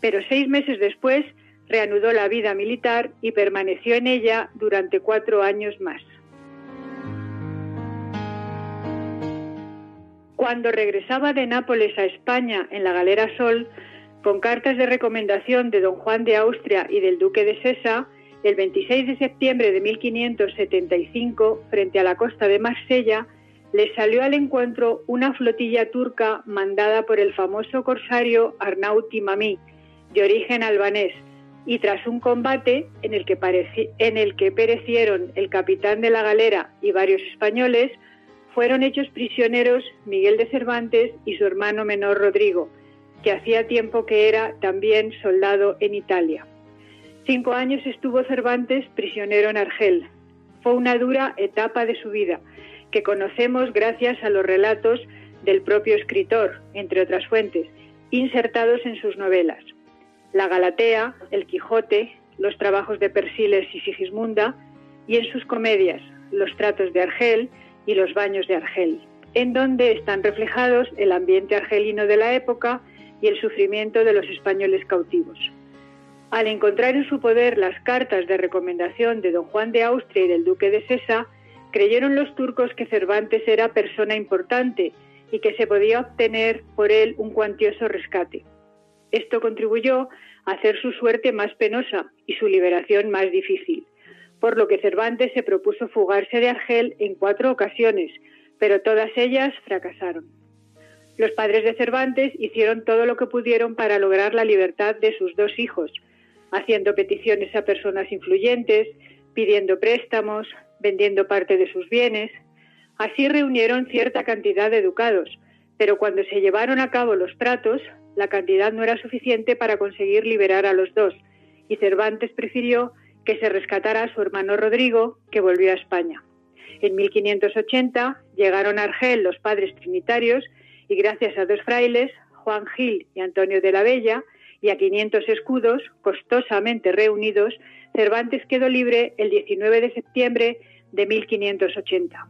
Pero seis meses después reanudó la vida militar y permaneció en ella durante cuatro años más. Cuando regresaba de Nápoles a España en la galera Sol, con cartas de recomendación de don Juan de Austria y del duque de Sesa, el 26 de septiembre de 1575, frente a la costa de Marsella, le salió al encuentro una flotilla turca mandada por el famoso corsario Arnauti Mami, de origen albanés, y tras un combate en el que perecieron el capitán de la galera y varios españoles, fueron hechos prisioneros Miguel de Cervantes y su hermano menor Rodrigo, que hacía tiempo que era también soldado en Italia. Cinco años estuvo Cervantes prisionero en Argel. Fue una dura etapa de su vida, que conocemos gracias a los relatos del propio escritor, entre otras fuentes, insertados en sus novelas. La Galatea, El Quijote, los trabajos de Persiles y Sigismunda, y en sus comedias, Los tratos de Argel y Los baños de Argel, en donde están reflejados el ambiente argelino de la época y el sufrimiento de los españoles cautivos. Al encontrar en su poder las cartas de recomendación de don Juan de Austria y del duque de Sesa, creyeron los turcos que Cervantes era persona importante y que se podía obtener por él un cuantioso rescate. Esto contribuyó a hacer su suerte más penosa y su liberación más difícil, por lo que Cervantes se propuso fugarse de Argel en cuatro ocasiones, pero todas ellas fracasaron. Los padres de Cervantes hicieron todo lo que pudieron para lograr la libertad de sus dos hijos, haciendo peticiones a personas influyentes, pidiendo préstamos, vendiendo parte de sus bienes. Así reunieron cierta cantidad de ducados, pero cuando se llevaron a cabo los tratos, la cantidad no era suficiente para conseguir liberar a los dos, y Cervantes prefirió que se rescatara a su hermano Rodrigo, que volvió a España. En 1580 llegaron a Argel los padres trinitarios y gracias a dos frailes, Juan Gil y Antonio de la Bella, y a 500 escudos costosamente reunidos, Cervantes quedó libre el 19 de septiembre de 1580.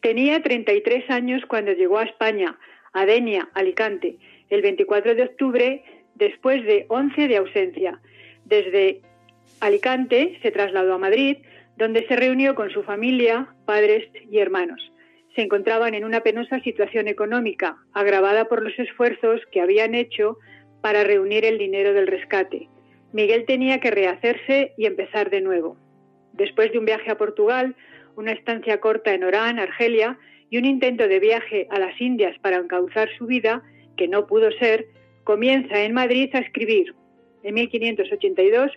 Tenía 33 años cuando llegó a España, a Denia, Alicante, el 24 de octubre, después de 11 de ausencia. Desde Alicante se trasladó a Madrid, donde se reunió con su familia, padres y hermanos se encontraban en una penosa situación económica, agravada por los esfuerzos que habían hecho para reunir el dinero del rescate. Miguel tenía que rehacerse y empezar de nuevo. Después de un viaje a Portugal, una estancia corta en Orán, Argelia, y un intento de viaje a las Indias para encauzar su vida, que no pudo ser, comienza en Madrid a escribir, en 1582,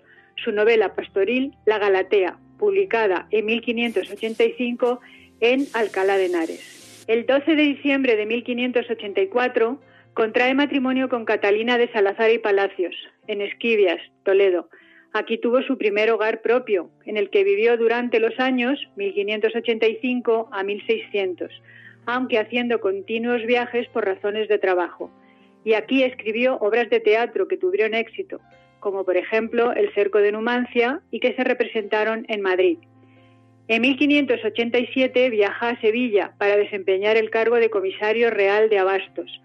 su novela pastoril La Galatea, publicada en 1585 en Alcalá de Henares. El 12 de diciembre de 1584 contrae matrimonio con Catalina de Salazar y Palacios, en Esquivias, Toledo. Aquí tuvo su primer hogar propio, en el que vivió durante los años 1585 a 1600, aunque haciendo continuos viajes por razones de trabajo. Y aquí escribió obras de teatro que tuvieron éxito, como por ejemplo El cerco de Numancia y que se representaron en Madrid. En 1587 viaja a Sevilla para desempeñar el cargo de comisario real de Abastos.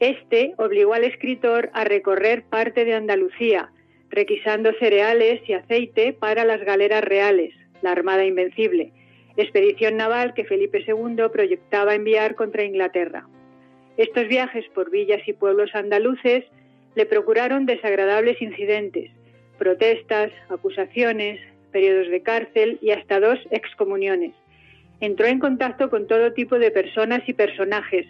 Este obligó al escritor a recorrer parte de Andalucía, requisando cereales y aceite para las galeras reales, la Armada Invencible, expedición naval que Felipe II proyectaba enviar contra Inglaterra. Estos viajes por villas y pueblos andaluces le procuraron desagradables incidentes, protestas, acusaciones, periodos de cárcel y hasta dos excomuniones. Entró en contacto con todo tipo de personas y personajes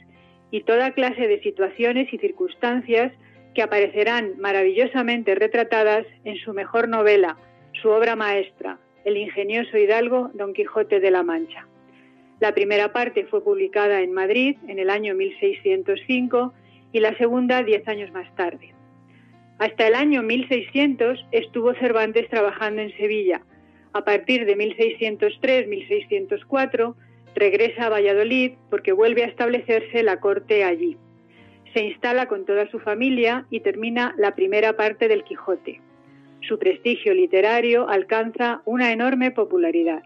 y toda clase de situaciones y circunstancias que aparecerán maravillosamente retratadas en su mejor novela, su obra maestra, El ingenioso hidalgo Don Quijote de la Mancha. La primera parte fue publicada en Madrid en el año 1605 y la segunda diez años más tarde. Hasta el año 1600 estuvo Cervantes trabajando en Sevilla, a partir de 1603-1604 regresa a Valladolid porque vuelve a establecerse la corte allí. Se instala con toda su familia y termina la primera parte del Quijote. Su prestigio literario alcanza una enorme popularidad.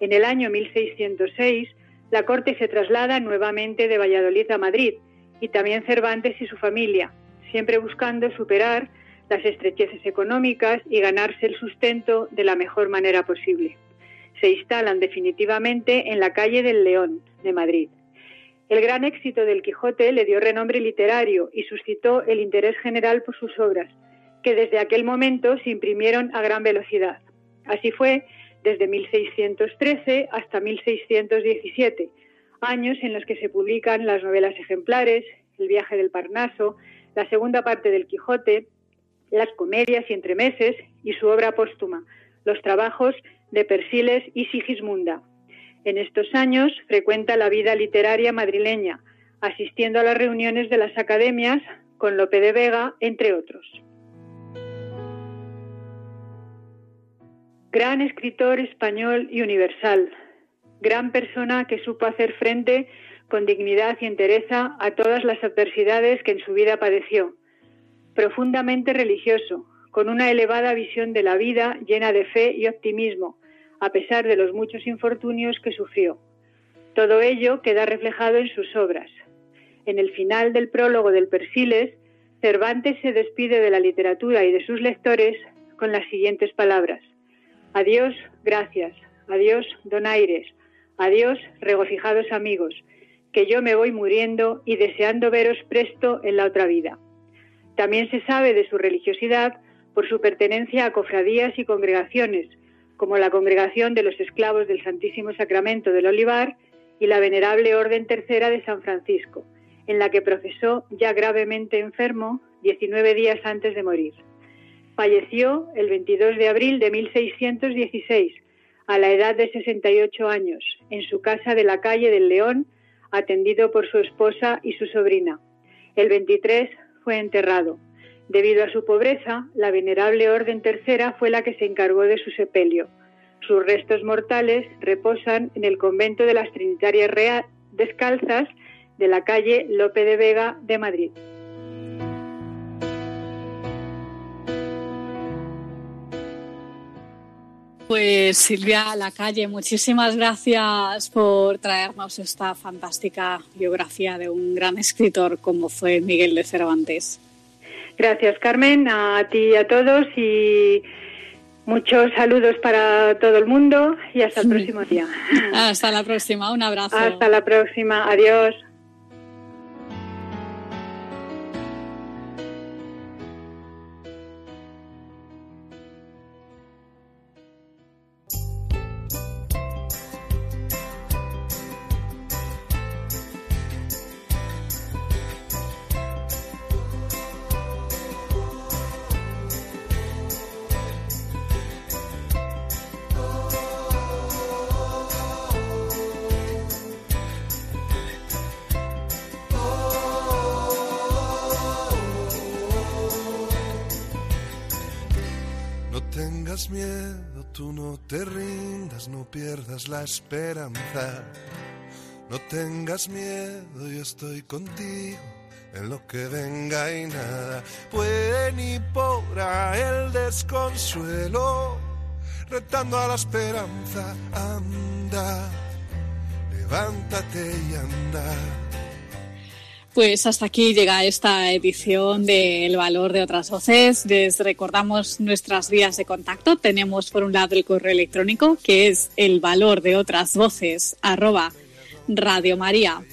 En el año 1606, la corte se traslada nuevamente de Valladolid a Madrid y también Cervantes y su familia, siempre buscando superar las estrecheces económicas y ganarse el sustento de la mejor manera posible. Se instalan definitivamente en la calle del León de Madrid. El gran éxito del Quijote le dio renombre literario y suscitó el interés general por sus obras, que desde aquel momento se imprimieron a gran velocidad. Así fue desde 1613 hasta 1617, años en los que se publican las novelas ejemplares, El viaje del Parnaso, la segunda parte del Quijote, las comedias y entremeses y su obra póstuma, los trabajos de Persiles y Sigismunda. En estos años frecuenta la vida literaria madrileña, asistiendo a las reuniones de las academias con Lope de Vega, entre otros. Gran escritor español y universal. Gran persona que supo hacer frente con dignidad y entereza a todas las adversidades que en su vida padeció. Profundamente religioso, con una elevada visión de la vida llena de fe y optimismo, a pesar de los muchos infortunios que sufrió. Todo ello queda reflejado en sus obras. En el final del prólogo del Persiles, Cervantes se despide de la literatura y de sus lectores con las siguientes palabras. Adiós, gracias. Adiós, donaires. Adiós, regocijados amigos, que yo me voy muriendo y deseando veros presto en la otra vida. También se sabe de su religiosidad por su pertenencia a cofradías y congregaciones, como la Congregación de los Esclavos del Santísimo Sacramento del Olivar y la Venerable Orden Tercera de San Francisco, en la que profesó ya gravemente enfermo 19 días antes de morir. Falleció el 22 de abril de 1616, a la edad de 68 años, en su casa de la calle del León, atendido por su esposa y su sobrina. El 23 fue enterrado. Debido a su pobreza, la venerable Orden Tercera fue la que se encargó de su sepelio. Sus restos mortales reposan en el convento de las Trinitarias Real Descalzas de la calle Lope de Vega de Madrid. Pues Silvia Lacalle, muchísimas gracias por traernos esta fantástica biografía de un gran escritor como fue Miguel de Cervantes. Gracias Carmen, a ti y a todos y muchos saludos para todo el mundo y hasta el *laughs* próximo día. Hasta la próxima, un abrazo. Hasta la próxima, adiós. No tengas miedo, yo estoy contigo en lo que venga y nada puede ni podrá el desconsuelo. Retando a la esperanza, anda, levántate y anda. Pues hasta aquí llega esta edición de El Valor de otras Voces. Les recordamos nuestras vías de contacto. Tenemos por un lado el correo electrónico que es el valor de otras voces arroba radiomaria.es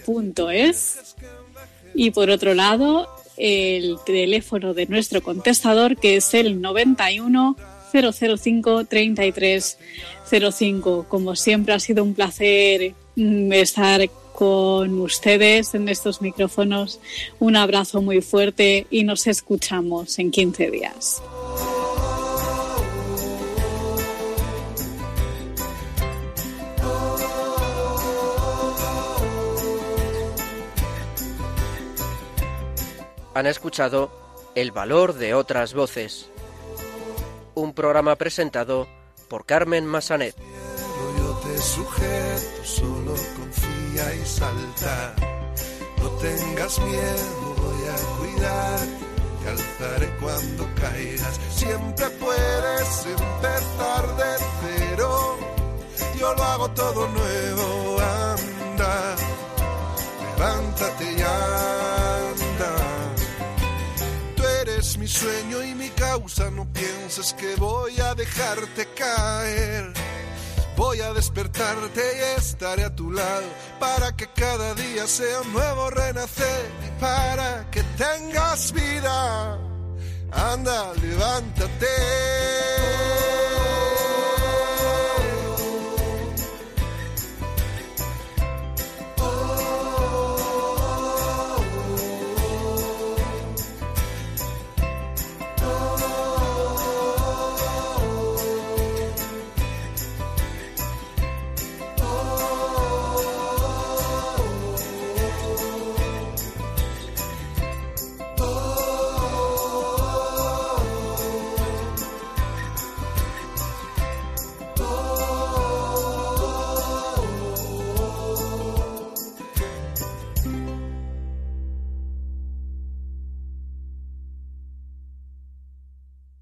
y por otro lado el teléfono de nuestro contestador que es el 91 005 33 05. Como siempre ha sido un placer mm, estar con ustedes en estos micrófonos. Un abrazo muy fuerte y nos escuchamos en 15 días. Han escuchado El valor de otras voces, un programa presentado por Carmen Massanet y salta. No tengas miedo, voy a cuidar. Te alzaré cuando caigas. Siempre puedes empezar de cero. Yo lo hago todo nuevo. Anda, levántate y anda. Tú eres mi sueño y mi causa. No pienses que voy a dejarte caer Voy a despertarte y estaré a tu lado para que cada día sea un nuevo renacer y para que tengas vida. Anda, levántate.